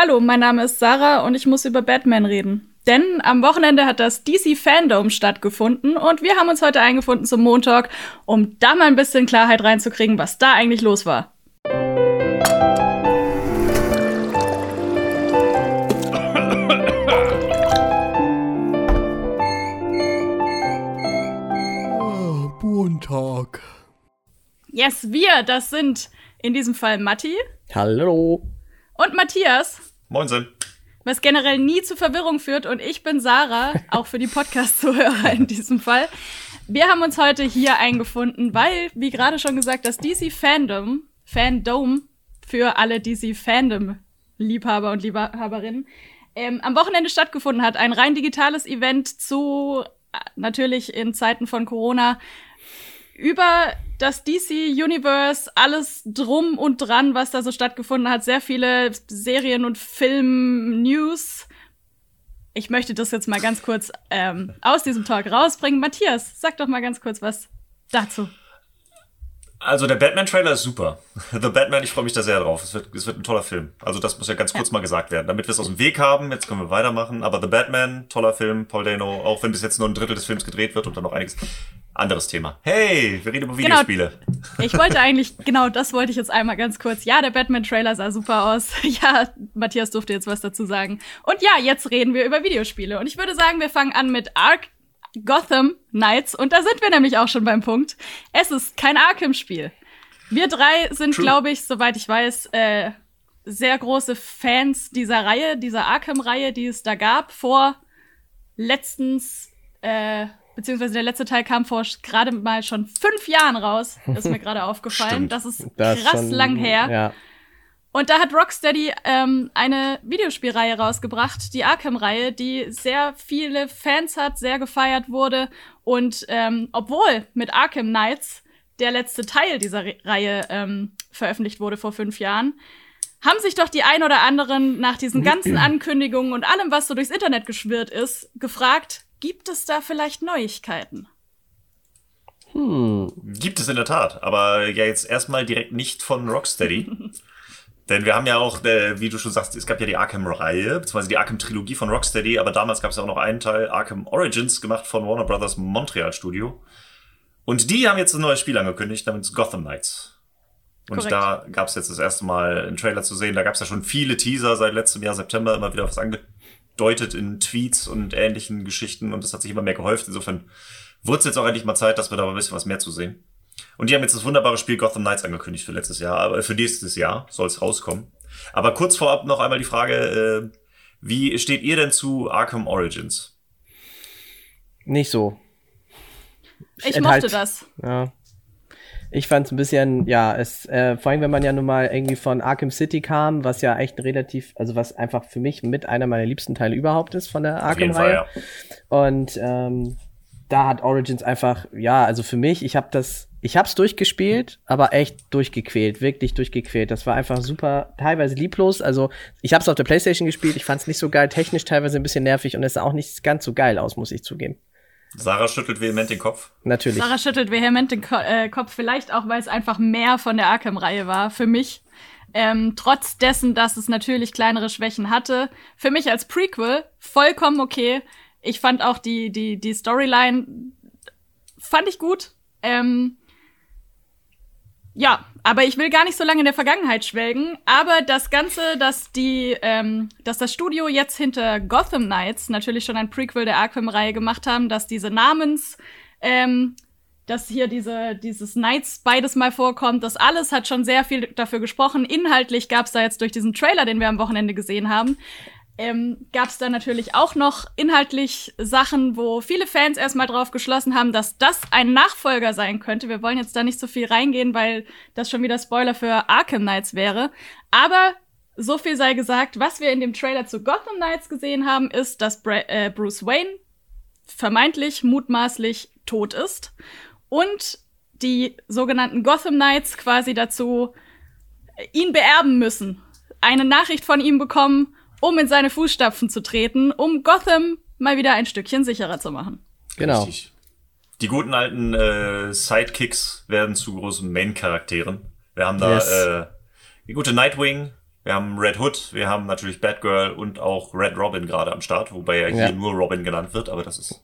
Hallo, mein Name ist Sarah und ich muss über Batman reden. Denn am Wochenende hat das DC Fandom stattgefunden und wir haben uns heute eingefunden zum Montag, um da mal ein bisschen Klarheit reinzukriegen, was da eigentlich los war. Montag. Yes, wir, das sind in diesem Fall Matti Hallo. Und Matthias. Moinsen. was generell nie zu Verwirrung führt. Und ich bin Sarah, auch für die Podcast-Zuhörer in diesem Fall. Wir haben uns heute hier eingefunden, weil, wie gerade schon gesagt, das DC Fandom, Fandom für alle DC Fandom-Liebhaber und Liebhaberinnen, ähm, am Wochenende stattgefunden hat. Ein rein digitales Event zu, äh, natürlich in Zeiten von Corona, über das DC Universe, alles drum und dran, was da so stattgefunden hat, sehr viele Serien und Film-News. Ich möchte das jetzt mal ganz kurz ähm, aus diesem Talk rausbringen. Matthias, sag doch mal ganz kurz was dazu. Also der Batman-Trailer ist super. The Batman, ich freue mich da sehr drauf. Es wird, es wird ein toller Film. Also das muss ja ganz kurz mal gesagt werden, damit wir es aus dem Weg haben. Jetzt können wir weitermachen. Aber The Batman, toller Film. Paul Dano, auch wenn bis jetzt nur ein Drittel des Films gedreht wird und dann noch einiges. Anderes Thema. Hey, wir reden über Genau. Videospiele. Ich wollte eigentlich, genau das wollte ich jetzt einmal ganz kurz. Ja, der Batman-Trailer sah super aus. Ja, Matthias durfte jetzt was dazu sagen. Und ja, jetzt reden wir über Videospiele. Und ich würde sagen, wir fangen an mit Ark Gotham Knights. Und da sind wir nämlich auch schon beim Punkt. Es ist kein Arkham-Spiel. Wir drei sind, glaube ich, soweit ich weiß, äh, sehr große Fans dieser Reihe, dieser Arkham-Reihe, die es da gab, vor letztens, äh, beziehungsweise der letzte Teil kam vor gerade mal schon fünf Jahren raus. Das ist mir gerade aufgefallen. Das ist Das krass schon- lang her. Ja. Und da hat Rocksteady ähm, eine Videospielreihe rausgebracht, die Arkham-Reihe, die sehr viele Fans hat, sehr gefeiert wurde. Und ähm, obwohl mit Arkham Knights der letzte Teil dieser Re Reihe ähm, veröffentlicht wurde vor fünf Jahren, haben sich doch die ein oder anderen nach diesen ganzen Ankündigungen und allem, was so durchs Internet geschwirrt ist, gefragt, gibt es da vielleicht Neuigkeiten? Hm. Gibt es in der Tat, aber ja jetzt erstmal direkt nicht von Rocksteady. Denn wir haben ja auch, äh, wie du schon sagst, es gab ja die Arkham-Reihe, beziehungsweise die Arkham-Trilogie von Rocksteady, aber damals gab es ja auch noch einen Teil, Arkham Origins, gemacht von Warner Brothers Montreal Studio. Und die haben jetzt ein neues Spiel angekündigt, namens Gotham Knights. Und Korrekt. da gab es jetzt das erste Mal einen Trailer zu sehen. Da gab es ja schon viele Teaser seit letztem Jahr September, immer wieder was angedeutet in Tweets und ähnlichen Geschichten. Und das hat sich immer mehr gehäuft. Insofern wurde es jetzt auch endlich mal Zeit, dass wir da mal ein bisschen was mehr zu sehen. Und die haben jetzt das wunderbare Spiel Gotham Knights angekündigt für letztes Jahr, aber für nächstes Jahr soll es rauskommen. Aber kurz vorab noch einmal die Frage, äh, wie steht ihr denn zu Arkham Origins? Nicht so. Ich Enthalt- mochte das. Ja. Ich fand es ein bisschen, ja, es, äh, vor allem wenn man ja nun mal irgendwie von Arkham City kam, was ja echt relativ, also was einfach für mich mit einer meiner liebsten Teile überhaupt ist von der Arkham-Reihe. ja. Und ähm, da hat Origins einfach, ja, also für mich, ich habe das, ich hab's durchgespielt, aber echt durchgequält, wirklich durchgequält. Das war einfach super, teilweise lieblos. Also ich habe es auf der PlayStation gespielt, ich fand es nicht so geil, technisch teilweise ein bisschen nervig und es sah auch nicht ganz so geil aus, muss ich zugeben. Sarah schüttelt vehement den Kopf. Natürlich. Sarah schüttelt vehement den Ko äh, Kopf, vielleicht auch, weil es einfach mehr von der Arkham-Reihe war für mich. Ähm, trotz dessen, dass es natürlich kleinere Schwächen hatte. Für mich als Prequel vollkommen okay. Ich fand auch die, die, die Storyline fand ich gut. Ähm, ja, aber ich will gar nicht so lange in der Vergangenheit schwelgen. Aber das Ganze, dass die, ähm, dass das Studio jetzt hinter Gotham Knights natürlich schon ein Prequel der Arkham-Reihe gemacht haben, dass diese Namens, ähm, dass hier diese, dieses Knights beides mal vorkommt, das alles hat schon sehr viel dafür gesprochen. Inhaltlich gab's da jetzt durch diesen Trailer, den wir am Wochenende gesehen haben, ähm, gab es da natürlich auch noch inhaltlich Sachen, wo viele Fans erstmal drauf geschlossen haben, dass das ein Nachfolger sein könnte. Wir wollen jetzt da nicht so viel reingehen, weil das schon wieder Spoiler für Arkham Knights wäre. Aber so viel sei gesagt, was wir in dem Trailer zu Gotham Knights gesehen haben, ist, dass Bra äh, Bruce Wayne vermeintlich mutmaßlich tot ist und die sogenannten Gotham Knights quasi dazu äh, ihn beerben müssen. Eine Nachricht von ihm bekommen, um in seine Fußstapfen zu treten, um Gotham mal wieder ein Stückchen sicherer zu machen. Genau. Richtig. Die guten alten äh, Sidekicks werden zu großen Main-Charakteren. Wir haben da Yes. äh, die gute Nightwing, Wir haben Red Hood, wir haben natürlich Batgirl und auch Red Robin gerade am Start, wobei ja hier Ja. nur Robin genannt wird, aber das ist.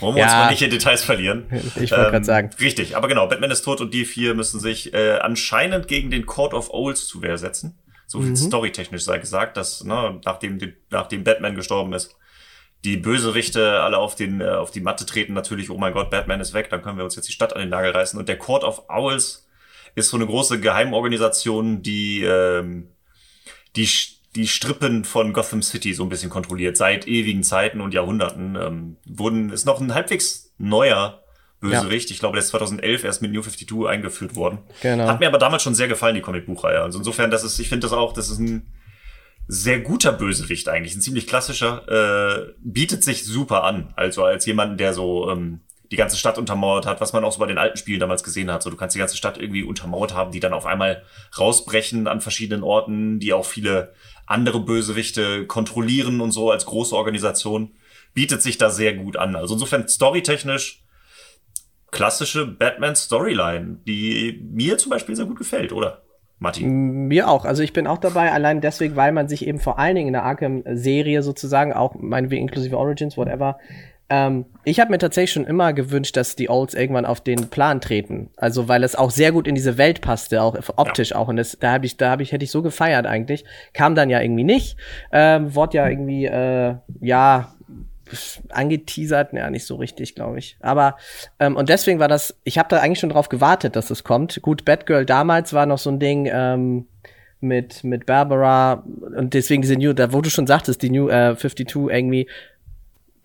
Wollen wir Ja. uns mal nicht in Details verlieren. Ich wollte grad sagen. Richtig, aber genau, Batman ist tot und die vier müssen sich äh, anscheinend gegen den Court of Owls zu Wehr setzen. So viel storytechnisch sei gesagt, dass ne, nachdem, die, nachdem Batman gestorben ist, die Bösewichte alle auf, den, äh, auf die Matte treten natürlich, oh mein Gott, Batman ist weg, dann können wir uns jetzt die Stadt an den Nagel reißen. Und der Court of Owls ist so eine große Geheimorganisation, die ähm, die, die Strippen von Gotham City so ein bisschen kontrolliert. Seit ewigen Zeiten und Jahrhunderten ähm, wurden, ist noch ein halbwegs neuer Bösewicht. Ich glaube, der ist 2011 erst mit New 52 eingeführt worden. Genau. Hat mir aber damals schon sehr gefallen, die Comicbuchreihe. Also insofern, das ist, ich finde das auch, das ist ein sehr guter Bösewicht eigentlich, ein ziemlich klassischer, äh, bietet sich super an. Also als jemand, der so ähm, die ganze Stadt untermauert hat, was man auch so bei den alten Spielen damals gesehen hat. So, du kannst die ganze Stadt irgendwie untermauert haben, die dann auf einmal rausbrechen an verschiedenen Orten, die auch viele andere Bösewichte kontrollieren und so als große Organisation. Bietet sich da sehr gut an. Also insofern storytechnisch klassische Batman-Storyline, die mir zum Beispiel sehr gut gefällt, oder? Martin. Mir auch. Also ich bin auch dabei, allein deswegen, weil man sich eben vor allen Dingen in der Arkham-Serie sozusagen, auch meinetwegen inklusive Origins, whatever, ähm, ich habe mir tatsächlich schon immer gewünscht, dass die Olds irgendwann auf den Plan treten. Also weil es auch sehr gut in diese Welt passte, auch optisch auch. Und das, da habe ich, da habe ich, hätte ich so gefeiert eigentlich. Kam dann ja irgendwie nicht. Ähm, wurde ja irgendwie, äh, ja, angeteasert, ja, nicht so richtig, glaube ich. Aber ähm, und deswegen war das, ich habe da eigentlich schon drauf gewartet, dass es kommt. Gut, Batgirl damals war noch so ein Ding ähm, mit mit Barbara und deswegen diese New, da wo du schon sagtest, die New äh, 52 irgendwie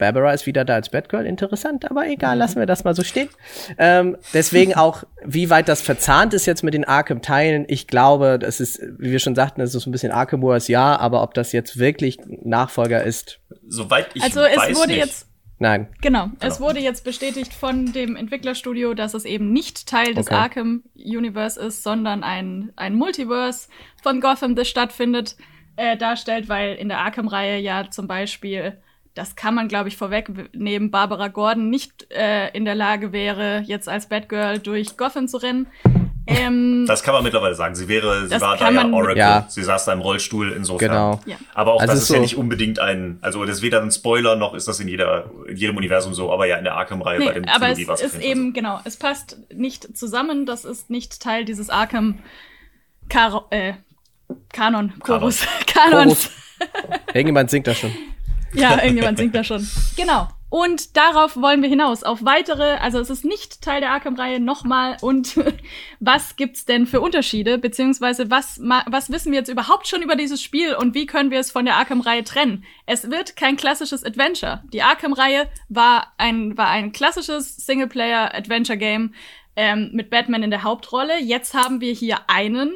Barbara ist wieder da als Batgirl, interessant, aber egal, lassen wir das mal so stehen. Ähm, deswegen auch, wie weit das verzahnt ist jetzt mit den Arkham-Teilen, ich glaube, das ist, wie wir schon sagten, das ist ein bisschen Arkham Wars, ja, aber ob das jetzt wirklich Nachfolger ist, Soweit ich Also es weiß wurde nicht. jetzt nein. Genau, es wurde jetzt bestätigt von dem Entwicklerstudio, dass es eben nicht Teil des Okay. Arkham Universe ist, sondern ein, ein Multiverse von Gotham, das stattfindet, äh, darstellt, weil in der Arkham-Reihe ja zum Beispiel, das kann man glaube ich vorwegnehmen, Barbara Gordon nicht äh, in der Lage wäre, jetzt als Batgirl durch Gotham zu rennen. Ähm, Das kann man mittlerweile sagen. Sie wäre, sie war da ja Oracle. Ja. Sie saß da im Rollstuhl insofern. Genau. Ja. Aber auch Also das es ist ist ja so- nicht unbedingt ein, also das ist weder ein Spoiler noch ist das in jeder, in jedem Universum so, aber ja in der Arkham-Reihe bei Nee, dem aber es Trilogie auf ist eben, genau, es passt nicht zusammen, das ist nicht Teil dieses Arkham Karo äh, Kanon, Chorus, Kanons. Irgendjemand singt das schon. Ja, irgendjemand singt da schon. Genau. Und darauf wollen wir hinaus, auf weitere, also es ist nicht Teil der Arkham-Reihe nochmal. Und was gibt's denn für Unterschiede, beziehungsweise was, was wissen wir jetzt überhaupt schon über dieses Spiel und wie können wir es von der Arkham-Reihe trennen? Es wird kein klassisches Adventure. Die Arkham-Reihe war ein, war ein klassisches Singleplayer-Adventure-Game ähm, mit Batman in der Hauptrolle. Jetzt haben wir hier einen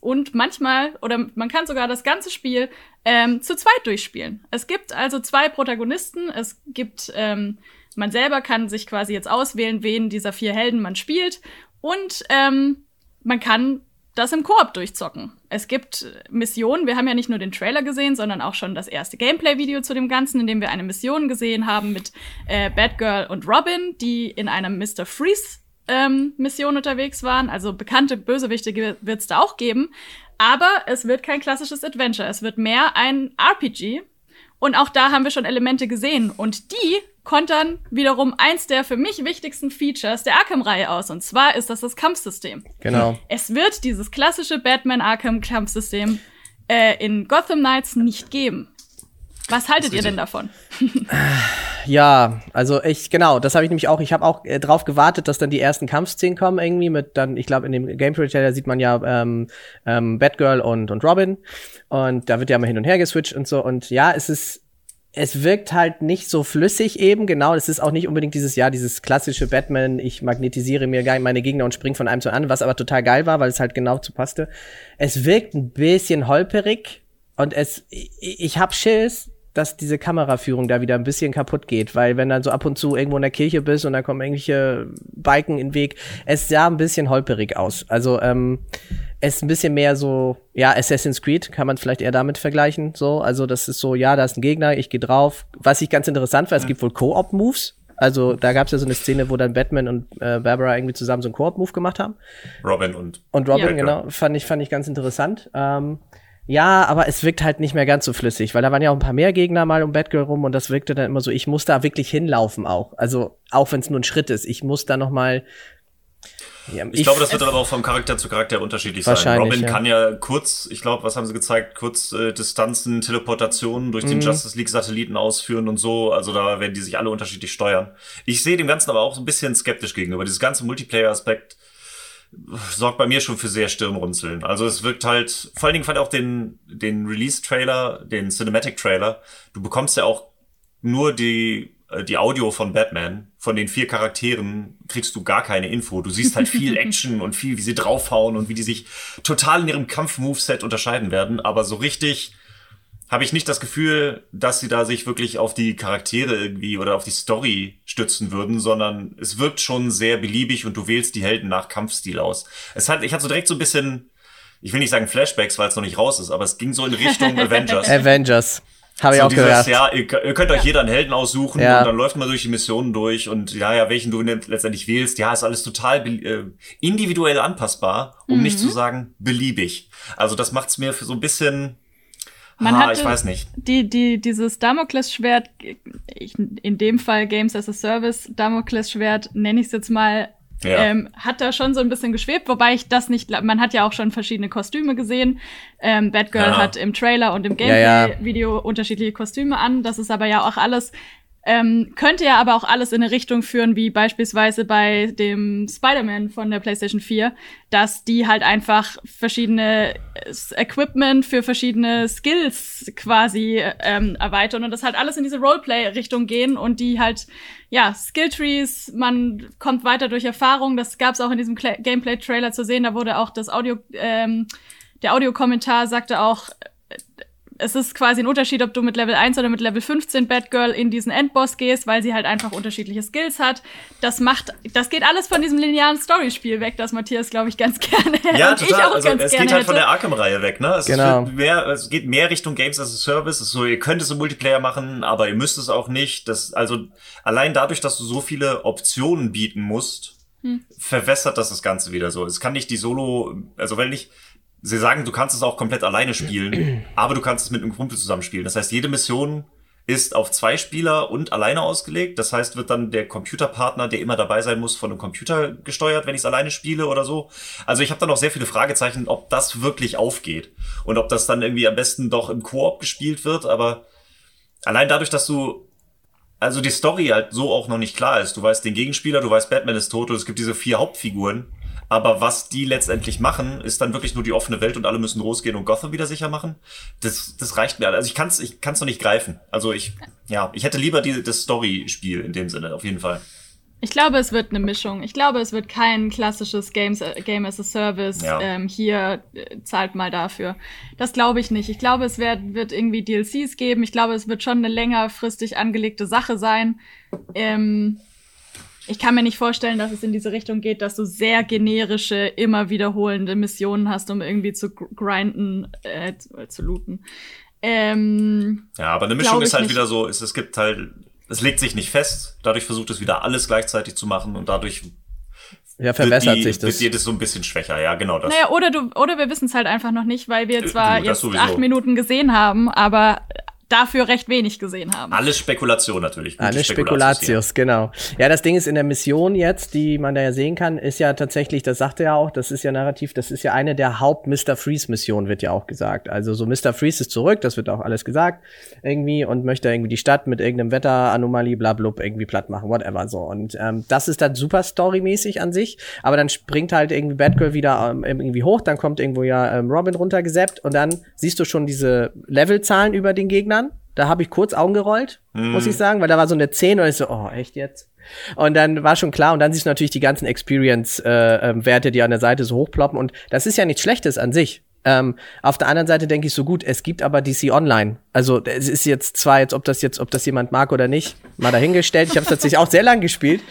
und manchmal, oder man kann sogar das ganze Spiel ähm, zu zweit durchspielen. Es gibt also zwei Protagonisten. Es gibt, ähm, man selber kann sich quasi jetzt auswählen, wen dieser vier Helden man spielt. Und ähm, man kann das im Koop durchzocken. Es gibt Missionen. Wir haben ja nicht nur den Trailer gesehen, sondern auch schon das erste Gameplay-Video zu dem Ganzen, in dem wir eine Mission gesehen haben mit äh, Batgirl und Robin, die in einer Mr. Freeze ähm, Mission unterwegs waren. Also bekannte Bösewichte wird es da auch geben. Aber es wird kein klassisches Adventure. Es wird mehr ein RPG. Und auch da haben wir schon Elemente gesehen. Und die kontern wiederum eins der für mich wichtigsten Features der Arkham-Reihe aus. Und zwar ist das das Kampfsystem. Genau. Es wird dieses klassische Batman-Arkham-Kampfsystem äh, in Gotham Knights nicht geben. Was haltet ihr denn davon? Ja, also ich, genau, das habe ich nämlich auch. Ich habe auch äh, drauf gewartet, dass dann die ersten Kampfszenen kommen irgendwie mit dann, ich glaube, in dem Gameplay-Trailer sieht man ja ähm, ähm, Batgirl und, und Robin und da wird ja mal hin und her geswitcht und so und ja, es ist, es wirkt halt nicht so flüssig eben, genau, es ist auch nicht unbedingt dieses, ja, dieses klassische Batman, ich magnetisiere mir meine Gegner und spring von einem zu anderen, was aber total geil war, weil es halt genau zu passte. Es wirkt ein bisschen holperig und es, ich, ich hab Schiss, dass diese Kameraführung da wieder ein bisschen kaputt geht, weil wenn dann so ab und zu irgendwo in der Kirche bist und da kommen irgendwelche Balken in den Weg, es sah ein bisschen holperig aus. Also ähm, es ist ein bisschen mehr so, ja, Assassin's Creed kann man vielleicht eher damit vergleichen. So, also das ist so, ja, da ist ein Gegner, ich gehe drauf. Was ich ganz interessant war, es gibt wohl Co-op-Moves. Also da gab es ja so eine Szene, wo dann Batman und äh, Barbara irgendwie zusammen so einen Koop-Move gemacht haben. Robin und Und Robin, Ja. genau, fand ich, fand ich ganz interessant. Ähm, Ja, aber es wirkt halt nicht mehr ganz so flüssig, weil da waren ja auch ein paar mehr Gegner mal um Batgirl rum und das wirkte dann immer so, ich muss da wirklich hinlaufen auch. Also auch wenn es nur ein Schritt ist, ich muss da noch mal ja, ich, ich, glaube, das wird aber auch vom Charakter zu Charakter unterschiedlich sein. Robin ja. kann ja kurz, ich glaube, was haben sie gezeigt, kurz äh, Distanzen, Teleportationen durch mhm. den Justice League Satelliten ausführen und so. Also da werden die sich alle unterschiedlich steuern. Ich sehe dem Ganzen aber auch so ein bisschen skeptisch gegenüber. Dieses ganze Multiplayer-Aspekt sorgt bei mir schon für sehr Stirnrunzeln. Also es wirkt halt, vor allen Dingen fand ich auch den, den Release-Trailer, den Cinematic-Trailer. Du bekommst ja auch nur die äh, die Audio von Batman, von den vier Charakteren, kriegst du gar keine Info. Du siehst halt viel Action und viel, wie sie draufhauen und wie die sich total in ihrem Kampf-Moveset unterscheiden werden. Aber so richtig habe ich nicht das Gefühl, dass sie da sich wirklich auf die Charaktere irgendwie oder auf die Story stützen würden, sondern es wirkt schon sehr beliebig und du wählst die Helden nach Kampfstil aus. Es hat, ich hatte so direkt so ein bisschen, ich will nicht sagen Flashbacks, weil es noch nicht raus ist, aber es ging so in Richtung Avengers. Avengers. Habe ich so auch dieses, gehört. Ja, ihr, ihr könnt euch jeder einen Helden aussuchen ja. und dann läuft man durch die Missionen durch und ja, ja, welchen du letztendlich wählst, ja, ist alles total äh, individuell anpassbar, um mhm. nicht zu sagen beliebig. Also das macht's mir für so ein bisschen man ah, ich weiß nicht. Die, die, dieses Damoklesschwert, in dem Fall Games as a Service, Damoklesschwert, nenne ich es jetzt mal, ja. Ähm, hat da schon so ein bisschen geschwebt, wobei ich das nicht, man hat ja auch schon verschiedene Kostüme gesehen. Ähm, Batgirl ja. hat im Trailer und im Gameplay-Video ja, unterschiedliche Kostüme an. Das ist aber ja auch alles ähm, könnte ja aber auch alles in eine Richtung führen, wie beispielsweise bei dem Spider-Man von der PlayStation 4, dass die halt einfach verschiedene Equipment für verschiedene Skills quasi ähm, erweitern und das halt alles in diese Roleplay-Richtung gehen und die halt, ja, Skilltrees, man kommt weiter durch Erfahrung, das gab's auch in diesem Gameplay-Trailer zu sehen, da wurde auch das Audio, ähm, der Audiokommentar sagte auch, es ist quasi ein Unterschied, ob du mit Level 1 oder mit Level 15 Batgirl in diesen Endboss gehst, weil sie halt einfach unterschiedliche Skills hat. Das macht, das geht alles von diesem linearen Storyspiel weg, das Matthias, glaube ich, ganz gerne Ja, total. also, es geht halt hätte. von der Arkham-Reihe weg, ne? Es, genau. mehr, es geht mehr Richtung Games as a Service. Es ist so, ihr könnt es im Multiplayer machen, aber ihr müsst es auch nicht. Das, also, allein dadurch, dass du so viele Optionen bieten musst, hm. verwässert das das Ganze wieder so. Es kann nicht die Solo, also, wenn nicht, sie sagen, du kannst es auch komplett alleine spielen, aber du kannst es mit einem Kumpel zusammenspielen. Das heißt, jede Mission ist auf zwei Spieler und alleine ausgelegt. Das heißt, wird dann der Computerpartner, der immer dabei sein muss, von einem Computer gesteuert, wenn ich es alleine spiele oder so. Also ich habe da noch sehr viele Fragezeichen, ob das wirklich aufgeht und ob das dann irgendwie am besten doch im Koop gespielt wird. Aber allein dadurch, dass du also die Story halt so auch noch nicht klar ist. Du weißt den Gegenspieler, du weißt Batman ist tot und es gibt diese vier Hauptfiguren aber was die letztendlich machen, ist dann wirklich nur die offene Welt und alle müssen losgehen und Gotham wieder sicher machen. Das, das reicht mir. Also ich kann es ich kann's noch nicht greifen. Also ich, ja, ich hätte lieber die, das Story-Spiel in dem Sinne, auf jeden Fall. Ich glaube, es wird eine Mischung. Ich glaube, es wird kein klassisches Games, äh, Game as a Service. Ja. Ähm, hier äh, zahlt mal dafür. Das glaube ich nicht. Ich glaube, es wird, wird irgendwie DLCs geben. Ich glaube, es wird schon eine längerfristig angelegte Sache sein. Ähm, ich kann mir nicht vorstellen, dass es in diese Richtung geht, dass du sehr generische, immer wiederholende Missionen hast, um irgendwie zu grinden, äh, zu looten. Ähm, ja, aber eine Mischung ist halt nicht. wieder so, es, es gibt halt, es legt sich nicht fest, dadurch versucht es wieder alles gleichzeitig zu machen und dadurch ja, verbessert die, sich das. Wird jedes so ein bisschen schwächer, ja, genau das. Naja, oder du, oder wir wissen es halt einfach noch nicht, weil wir zwar du, jetzt acht Minuten gesehen haben, aber dafür recht wenig gesehen haben. Alles Spekulation natürlich. Gute Alles Spekulatius, genau. Ja, das Ding ist in der Mission jetzt, die man da ja sehen kann, ist ja tatsächlich, das sagt er ja auch, das ist ja narrativ, das ist ja eine der Haupt-Mr. Freeze-Missionen, wird ja auch gesagt. Also so Mr. Freeze ist zurück, das wird auch alles gesagt, irgendwie, und möchte irgendwie die Stadt mit irgendeinem Wetteranomalie, blablub, irgendwie platt machen, whatever, so. Und ähm, das ist dann super storymäßig an sich, aber dann springt halt irgendwie Batgirl wieder ähm, irgendwie hoch, dann kommt irgendwo ja ähm, Robin runtergeseppt und dann siehst du schon diese Levelzahlen über den Gegnern da habe ich kurz Augen gerollt, mm. muss ich sagen, weil da war so eine 10 und ich so, oh, echt jetzt? Und dann war schon klar, und dann siehst du natürlich die ganzen Experience-Werte, äh, ähm, die an der Seite so hochploppen. Und das ist ja nichts Schlechtes an sich. Ähm, auf der anderen Seite denke ich so gut, es gibt aber DC Online. Also es ist jetzt zwar jetzt, ob das jetzt, ob das jemand mag oder nicht, mal dahingestellt. Ich habe es tatsächlich auch sehr lang gespielt,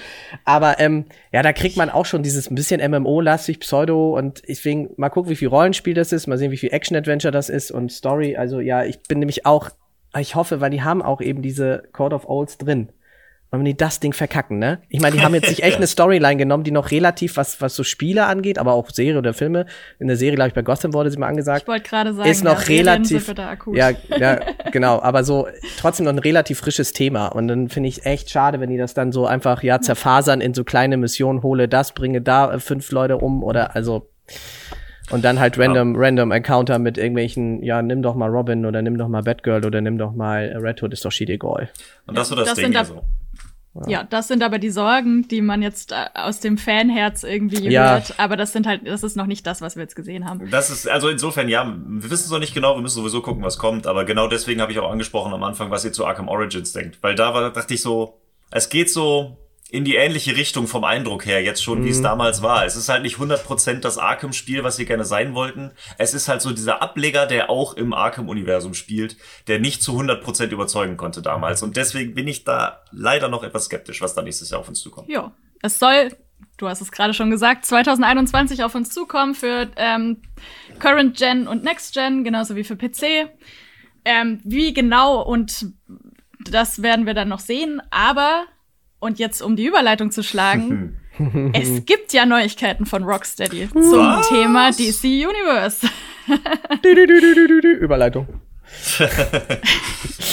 aber ähm, ja, da kriegt man auch schon dieses ein bisschen MMO-lastig, Pseudo und deswegen mal gucken, wie viel Rollenspiel das ist, mal sehen, wie viel Action-Adventure das ist und Story. Also ja, ich bin nämlich auch ich hoffe, weil die haben auch eben diese Court of Owls drin. Und wenn die das Ding verkacken, ne? Ich meine, die haben jetzt sich echt eine Storyline genommen, die noch relativ, was, was so Spiele angeht, aber auch Serie oder Filme. In der Serie, glaube ich, bei Gotham wurde sie mal angesagt. Ich wollte gerade sagen, ist noch ja, relativ. Ja, ja, ja, genau. Aber so trotzdem noch ein relativ frisches Thema. Und dann finde ich echt schade, wenn die das dann so einfach, ja, zerfasern in so kleine Missionen, hole das, bringe da fünf Leute um oder also. Und dann halt random, ja. random Encounter mit irgendwelchen, ja, nimm doch mal Robin oder nimm doch mal Batgirl oder nimm doch mal Red Hood, ist doch shit egal. Und das ja, wird das, das Ding da, so. Ja. das sind aber die Sorgen, die man jetzt äh, aus dem Fanherz irgendwie ja. hört. Aber das sind halt, das ist noch nicht das, was wir jetzt gesehen haben. Das ist, also insofern, ja, wir wissen es noch nicht genau, wir müssen sowieso gucken, was kommt. Aber genau deswegen habe ich auch angesprochen am Anfang, was ihr zu Arkham Origins denkt. Weil da war, dachte ich so, es geht so in die ähnliche Richtung vom Eindruck her, jetzt schon, mhm. wie es mhm. damals war. Es ist halt nicht 100% das Arkham-Spiel, was sie gerne sein wollten. Es ist halt so dieser Ableger, der auch im Arkham-Universum spielt, der nicht zu 100% überzeugen konnte damals. Und deswegen bin ich da leider noch etwas skeptisch, was da nächstes Jahr auf uns zukommt. Ja, es soll, du hast es gerade schon gesagt, 2021 auf uns zukommen für ähm, Current Gen und Next Gen, genauso wie für PC. Ähm, wie genau und das werden wir dann noch sehen, aber und jetzt, um die Überleitung zu schlagen, es gibt ja Neuigkeiten von Rocksteady zum Was? Thema DC Universe. Überleitung.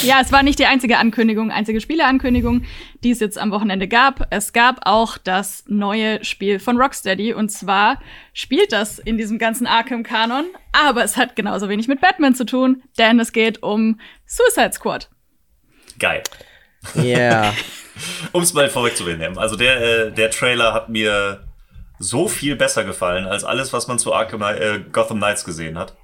ja, es war nicht die einzige Ankündigung, einzige Spieleankündigung, die es jetzt am Wochenende gab. Es gab auch das neue Spiel von Rocksteady und zwar spielt das in diesem ganzen Arkham-Kanon, aber es hat genauso wenig mit Batman zu tun, denn es geht um Suicide Squad. Geil. Ja. Yeah. um es mal vorwegzunehmen. Also der, äh, der Trailer hat mir so viel besser gefallen als alles, was man zu Arkham, äh, Gotham Knights gesehen hat.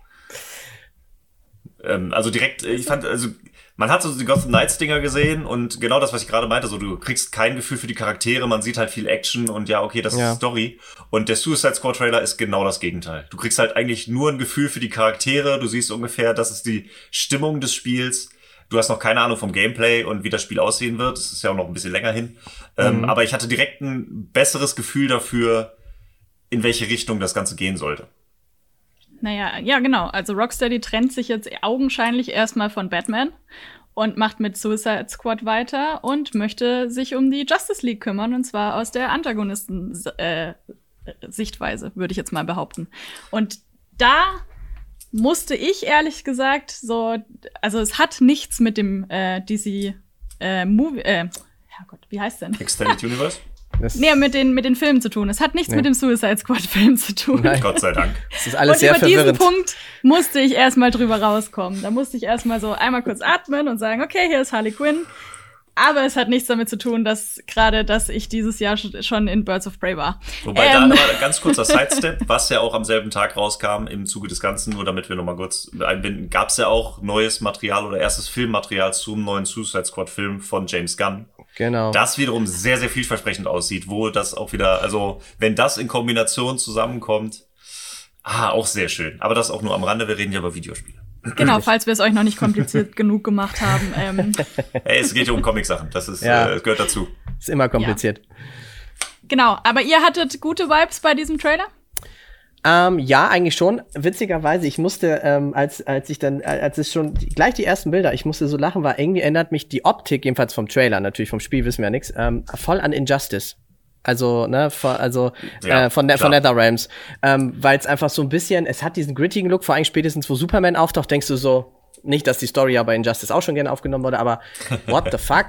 Ähm, also direkt, ich fand, also man hat so die Gotham Knights Dinger gesehen und genau das, was ich gerade meinte, so du kriegst kein Gefühl für die Charaktere, man sieht halt viel Action und ja, okay, das ja. ist Story. Und der Suicide Squad Trailer ist genau das Gegenteil. Du kriegst halt eigentlich nur ein Gefühl für die Charaktere, du siehst ungefähr, das ist die Stimmung des Spiels Du hast noch keine Ahnung vom Gameplay und wie das Spiel aussehen wird. Das ist ja auch noch ein bisschen länger hin. Ähm, mhm. Ähm, aber ich hatte direkt ein besseres Gefühl dafür, in welche Richtung das Ganze gehen sollte. Naja, ja, genau. Also Rocksteady trennt sich jetzt augenscheinlich erstmal von Batman und macht mit Suicide Squad weiter und möchte sich um die Justice League kümmern, und zwar aus der Antagonisten-Sichtweise, äh, würde ich jetzt mal behaupten. Und da musste ich ehrlich gesagt so, also es hat nichts mit dem äh, DC äh, Movie, äh, Herrgott, wie heißt denn? Extended Universe? Das nee, mit den, mit den Filmen zu tun. Es hat nichts nee. mit dem Suicide Squad-Film zu tun. Nein. Gott sei Dank. Das ist alles und sehr über verwirrend. diesen Punkt musste ich erstmal drüber rauskommen. Da musste ich erstmal so einmal kurz atmen und sagen, okay, hier ist Harley Quinn. Aber es hat nichts damit zu tun, dass gerade, dass ich dieses Jahr schon in Birds of Prey war. Wobei ähm. da aber ganz kurzer Sidestep, was ja auch am selben Tag rauskam im Zuge des Ganzen, nur damit wir nochmal kurz einbinden, gab es ja auch neues Material oder erstes Filmmaterial zum neuen Suicide Squad Film von James Gunn. Genau. Das wiederum sehr, sehr vielversprechend aussieht, wo das auch wieder, also wenn das in Kombination zusammenkommt, ah, auch sehr schön. Aber das auch nur am Rande, wir reden ja über Videospiele. Genau, falls wir es euch noch nicht kompliziert genug gemacht haben. Ähm. Hey, es geht ja um Comic-Sachen, das ist, ja. äh, gehört dazu. Ist immer kompliziert. Ja. Genau, aber ihr hattet gute Vibes bei diesem Trailer? Ähm, ja, eigentlich schon. Witzigerweise, ich musste, ähm, als, als ich dann, als es schon gleich die ersten Bilder, ich musste so lachen, weil irgendwie erinnert mich die Optik, jedenfalls vom Trailer, natürlich vom Spiel wissen wir ja nichts, ähm, voll an Injustice. Also, ne, von, also ja, äh, von, von NetherRealms. Ähm, Weil es einfach so ein bisschen, es hat diesen grittigen Look, vor allem spätestens, wo Superman auftaucht, denkst du so, nicht, dass die Story ja bei Injustice auch schon gerne aufgenommen wurde, aber what the fuck?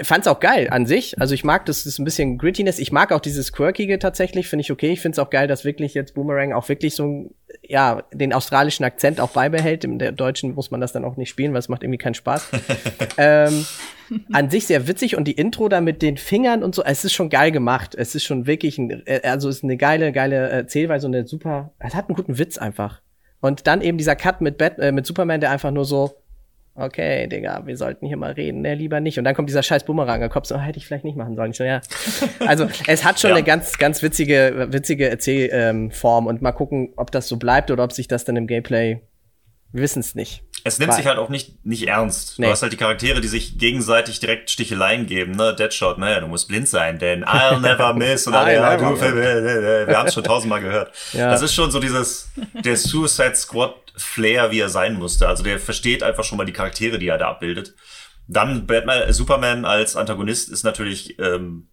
Ich fand's auch geil an sich. Also ich mag das, das ist ein bisschen Grittiness. Ich mag auch dieses Quirkige tatsächlich, finde ich okay. Ich find's auch geil, dass wirklich jetzt Boomerang auch wirklich so, ja, den australischen Akzent auch beibehält. Im der Deutschen muss man das dann auch nicht spielen, weil es macht irgendwie keinen Spaß. ähm, an sich sehr witzig und die Intro da mit den Fingern und so, es ist schon geil gemacht. Es ist schon wirklich ein, äh, also es ist eine geile, geile Erzählweise und eine super, es hat einen guten Witz einfach. Und dann eben dieser Cut mit, Bat, äh, mit Superman, der einfach nur so, okay, Digga, wir sollten hier mal reden, ne, lieber nicht. Und dann kommt dieser scheiß Bumerang, der Kopf so, oh, hätte ich vielleicht nicht machen sollen. Ja. Also es hat schon ja. eine ganz, ganz witzige, witzige Erzählform ähm, und mal gucken, ob das so bleibt oder ob sich das dann im Gameplay wir wissen es nicht. Es nimmt Weil, sich halt auch nicht, nicht ernst. Nee. Du hast halt die Charaktere, die sich gegenseitig direkt Sticheleien geben, ne? Deadshot, naja, du musst blind sein, denn I'll never miss. Und dann, ja, du, wir haben es schon tausendmal gehört. Ja. Das ist schon so dieses, der Suicide Squad Flair, wie er sein musste. Also der versteht einfach schon mal die Charaktere, die er da abbildet. Dann Batman, Superman als Antagonist ist natürlich, ähm,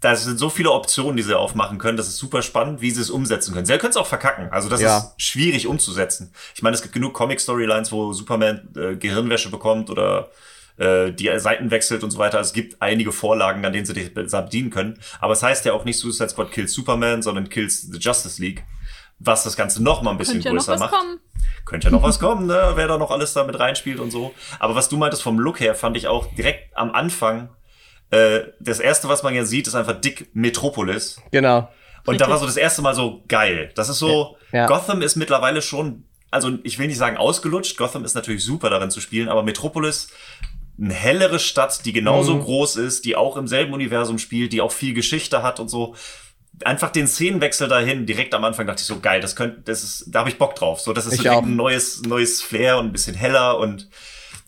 da sind so viele Optionen, die sie aufmachen können. Das ist super spannend, wie sie es umsetzen können. Sie können es auch verkacken. Also das Ja. ist schwierig umzusetzen. Ich meine, es gibt genug Comic-Storylines, wo Superman äh, Gehirnwäsche bekommt oder äh, die Seiten wechselt und so weiter. Es gibt einige Vorlagen, an denen sie dich bedienen können. Aber es heißt ja auch nicht Suicide Squad kills Superman, sondern kills the Justice League. Was das Ganze noch mal ein bisschen Könnte ja noch größer was macht kommen. könnte ja noch was kommen, ne? wer da noch alles da mit reinspielt und so. Aber was du meintest vom Look her, fand ich auch direkt am Anfang, äh, das erste, was man ja sieht, ist einfach dick Metropolis. Genau. Und da war so das erste Mal so geil. Das ist so, Ja. Gotham ist mittlerweile schon, also ich will nicht sagen ausgelutscht, Gotham ist natürlich super darin zu spielen, aber Metropolis, eine hellere Stadt, die genauso Mhm. groß ist, die auch im selben Universum spielt, die auch viel Geschichte hat und so. Einfach den Szenenwechsel dahin, direkt am Anfang dachte ich so, geil, das könnte, das ist, da habe ich Bock drauf. So, das ist Ich so ein neues, neues Flair und ein bisschen heller und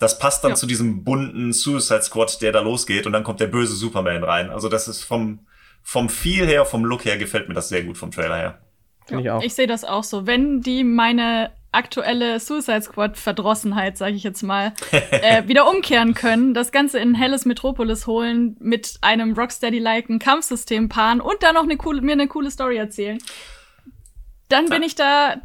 das passt dann Ja. zu diesem bunten Suicide Squad, der da losgeht und dann kommt der böse Superman rein. Also das ist vom, vom Feel her, vom Look her gefällt mir das sehr gut vom Trailer her. Finde ich auch. Ich sehe das auch so. Wenn die meine aktuelle Suicide Squad Verdrossenheit, sage ich jetzt mal, äh, wieder umkehren können, das Ganze in helles Metropolis holen, mit einem Rocksteady-liken Kampfsystem paaren und dann noch eine coole, mir eine coole Story erzählen, dann bin ich da,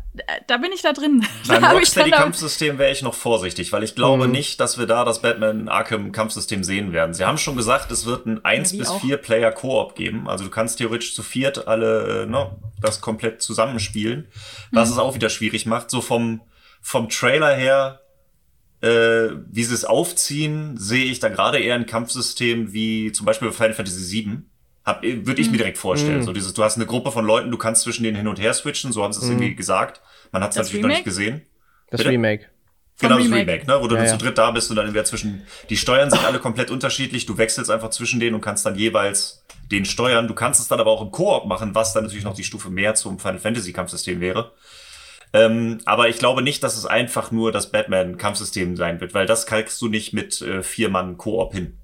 da bin ich da drin. Beim Da Rocksteady-Kampfsystem wäre ich noch vorsichtig, weil ich glaube nicht, dass wir da das Batman Arkham-Kampfsystem sehen werden. Sie haben schon gesagt, es wird ein 1 wie bis auch. 4 Player Koop geben. Also du kannst theoretisch zu viert alle äh, ne, das komplett zusammenspielen, was es auch wieder schwierig macht. So vom, vom Trailer her, äh, wie sie es aufziehen, sehe ich da gerade eher ein Kampfsystem wie zum Beispiel bei Final Fantasy VII. Hab, würde ich mir direkt vorstellen. So dieses, du hast eine Gruppe von Leuten, du kannst zwischen denen hin und her switchen, so haben sie es irgendwie gesagt. Man hat es natürlich noch nicht Remake? gesehen. Das Bitte? Remake. Genau, das Remake. Remake, ne? wo du Ja, dann ja. zu dritt da bist und dann wieder zwischen. Die Steuern sind alle komplett unterschiedlich. Du wechselst einfach zwischen denen und kannst dann jeweils den steuern. Du kannst es dann aber auch im Koop machen, was dann natürlich noch die Stufe mehr zum Final Fantasy Kampfsystem wäre. Ähm, aber ich glaube nicht, dass es einfach nur das Batman-Kampfsystem sein wird, weil das kriegst du nicht mit äh, vier Mann Koop hin.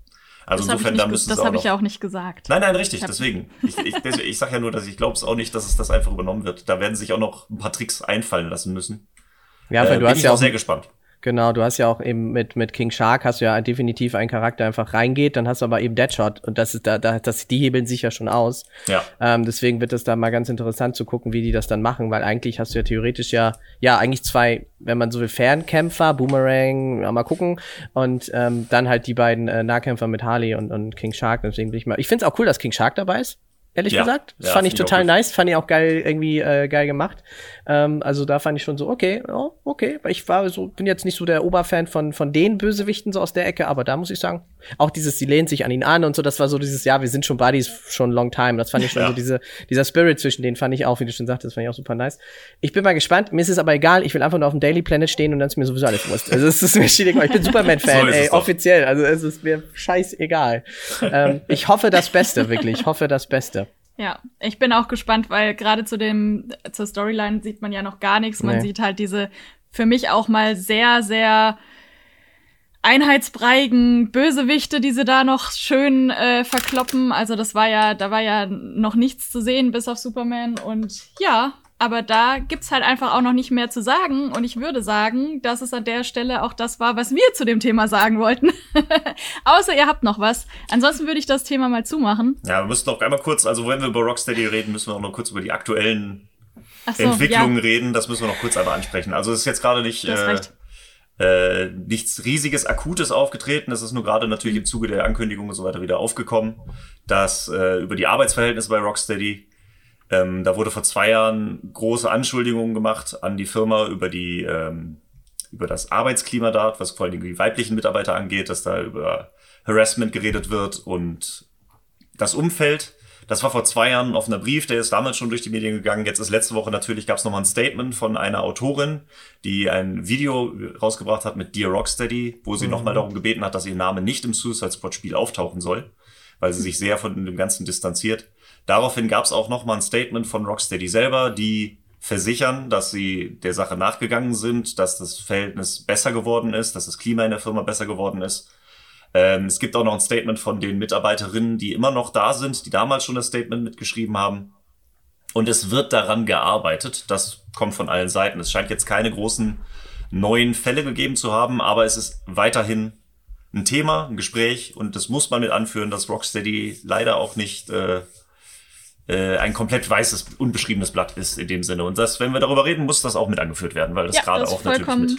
Also Das habe ich, insofern, da müssen das sie auch hab ich ja auch nicht gesagt. Nein, nein, richtig, Ich deswegen. Ich, ich, deswegen- ich sag ja nur, dass ich glaube es auch nicht, dass es das einfach übernommen wird. Da werden sich auch noch ein paar Tricks einfallen lassen müssen. Ja, äh, weil du bin hast ich ja auch auch sehr gespannt. Genau, du hast ja auch eben mit, mit King Shark hast du ja definitiv einen Charakter, der einfach reingeht, dann hast du aber eben Deadshot und das ist da, da das, die hebeln sich ja schon aus. Ja. Ähm, deswegen wird es da mal ganz interessant zu gucken, wie die das dann machen, weil eigentlich hast du ja theoretisch ja, ja, eigentlich zwei, wenn man so will, Fernkämpfer, Boomerang, ja, mal gucken, und ähm, dann halt die beiden äh, Nahkämpfer mit Harley und, und King Shark. Deswegen bin ich mal. Ich finde es auch cool, dass King Shark dabei ist. Ehrlich Ja. gesagt. Das Ja, fand ich total nice, fand ich auch geil, irgendwie äh, geil gemacht. Ähm, also da fand ich schon so, okay, oh, okay. Weil ich war so, bin jetzt nicht so der Oberfan von, von den Bösewichten so aus der Ecke, aber da muss ich sagen, auch dieses, sie lehnt sich an ihn an und so, das war so dieses, ja, wir sind schon Buddies schon long time. Das fand ich schon Ja. so, diese, dieser Spirit zwischen denen fand ich auch, wie du schon sagtest, das fand ich auch super nice. Ich bin mal gespannt, mir ist es aber egal, ich will einfach nur auf dem Daily Planet stehen und dann ist mir sowieso alles Wurst. Also es ist mir schwierig, ich bin Superman-Fan, So ey, doch. offiziell. Also es ist mir scheißegal. ähm, ich hoffe das Beste, wirklich. Ich hoffe das Beste. Ja, ich bin auch gespannt, weil gerade zu dem zur Storyline sieht man ja noch gar nichts. Man Nee. sieht halt diese für mich auch mal sehr sehr einheitsbreigen Bösewichte, die sie da noch schön äh, verkloppen. Also das war ja, da war ja noch nichts zu sehen bis auf Superman und ja, aber da gibt's halt einfach auch noch nicht mehr zu sagen und ich würde sagen, dass es an der Stelle auch das war, was wir zu dem Thema sagen wollten. Außer ihr habt noch was. Ansonsten würde ich das Thema mal zumachen. Ja, wir müssen noch einmal kurz, also wenn wir über Rocksteady reden, müssen wir auch noch kurz über die aktuellen so, Entwicklungen ja. reden. Das müssen wir noch kurz einmal ansprechen. Also es ist jetzt gerade nicht äh, recht. Äh, nichts riesiges, akutes aufgetreten. Es ist nur gerade natürlich im Zuge der Ankündigung und so weiter wieder aufgekommen, dass äh, über die Arbeitsverhältnisse bei Rocksteady ähm, da wurde vor zwei Jahren große Anschuldigungen gemacht an die Firma über die ähm, über das Arbeitsklima dort, was vor allem die weiblichen Mitarbeiter angeht, dass da über Harassment geredet wird und das Umfeld. Das war vor zwei Jahren ein offener Brief, der ist damals schon durch die Medien gegangen. Jetzt ist letzte Woche natürlich gab es nochmal ein Statement von einer Autorin, die ein Video rausgebracht hat mit Dear Rocksteady, wo sie nochmal darum gebeten hat, dass ihr Name nicht im Suicide Squad Spiel auftauchen soll, weil sie sich sehr von dem Ganzen distanziert. Daraufhin gab es auch nochmal ein Statement von Rocksteady selber, die versichern, dass sie der Sache nachgegangen sind, dass das Verhältnis besser geworden ist, dass das Klima in der Firma besser geworden ist. Ähm, es gibt auch noch ein Statement von den Mitarbeiterinnen, die immer noch da sind, die damals schon das Statement mitgeschrieben haben. Und es wird daran gearbeitet. Das kommt von allen Seiten. Es scheint jetzt keine großen neuen Fälle gegeben zu haben, aber es ist weiterhin ein Thema, ein Gespräch und das muss man mit anführen, dass Rocksteady leider auch nicht äh, äh, ein komplett weißes, unbeschriebenes Blatt ist in dem Sinne. Und das, wenn wir darüber reden, muss das auch mit angeführt werden, weil das Ja, gerade auch natürlich mit.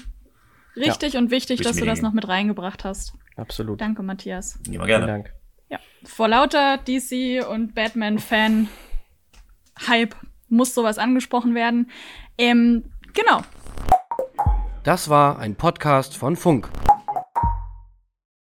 Richtig und wichtig, dass du das noch mit reingebracht hast. Absolut. Danke, Matthias. Immer Vielen gerne. Dank. Ja. Vor lauter DC und Batman-Fan-Hype muss sowas angesprochen werden. Ähm, genau. Das war ein Podcast von Funk.